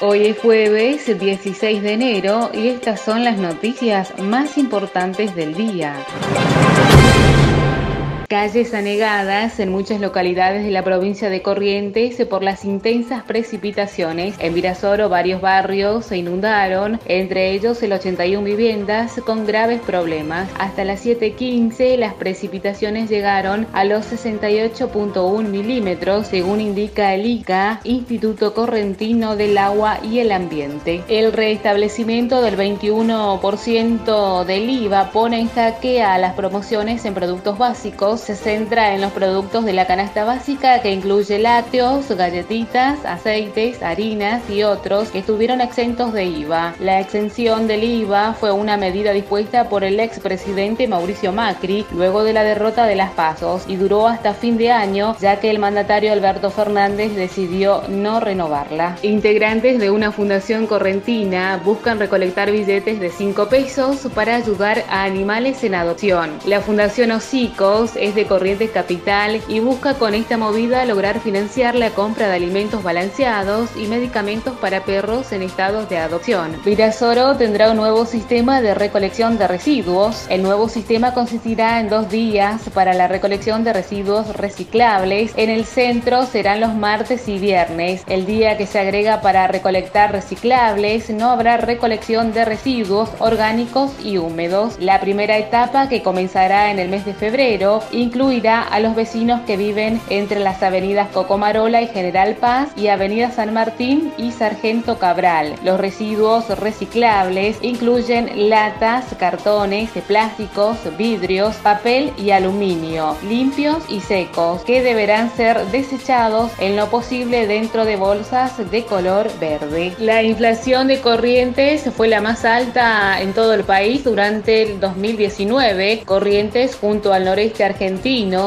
Hoy es jueves 16 de enero y estas son las noticias más importantes del día. Calles anegadas en muchas localidades de la provincia de Corrientes por las intensas precipitaciones. En Virasoro varios barrios se inundaron, entre ellos el 81 viviendas con graves problemas. Hasta las 7.15 las precipitaciones llegaron a los 68.1 milímetros, según indica el ICA, Instituto Correntino del Agua y el Ambiente. El restablecimiento del 21% del IVA pone en jaque a las promociones en productos básicos se centra en los productos de la canasta básica que incluye lácteos, galletitas, aceites, harinas y otros que estuvieron exentos de IVA. La exención del IVA fue una medida dispuesta por el expresidente Mauricio Macri luego de la derrota de las pasos y duró hasta fin de año ya que el mandatario Alberto Fernández decidió no renovarla. Integrantes de una fundación correntina buscan recolectar billetes de 5 pesos para ayudar a animales en adopción. La fundación Hocicos es de Corrientes Capital y busca con esta movida lograr financiar la compra de alimentos balanceados y medicamentos para perros en estados de adopción. Virasoro tendrá un nuevo sistema de recolección de residuos. El nuevo sistema consistirá en dos días para la recolección de residuos reciclables. En el centro serán los martes y viernes. El día que se agrega para recolectar reciclables no habrá recolección de residuos orgánicos y húmedos. La primera etapa que comenzará en el mes de febrero incluirá a los vecinos que viven entre las avenidas Cocomarola y General Paz y Avenida San Martín y Sargento Cabral. Los residuos reciclables incluyen latas, cartones, plásticos, vidrios, papel y aluminio, limpios y secos, que deberán ser desechados en lo posible dentro de bolsas de color verde. La inflación de corrientes fue la más alta en todo el país durante el 2019. Corrientes junto al noreste argentino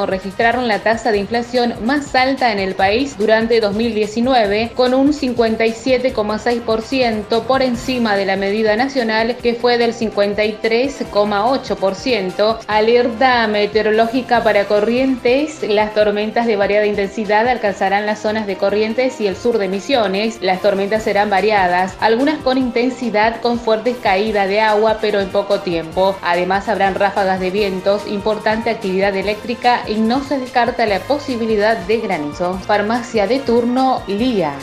registraron la tasa de inflación más alta en el país durante 2019, con un 57,6% por encima de la medida nacional que fue del 53,8%. Alerta meteorológica para Corrientes, las tormentas de variada intensidad alcanzarán las zonas de Corrientes y el sur de Misiones. Las tormentas serán variadas, algunas con intensidad con fuertes caídas de agua, pero en poco tiempo. Además habrán ráfagas de vientos, importante actividad eléctrica y no se descarta la posibilidad de granizo. Farmacia de turno Lía.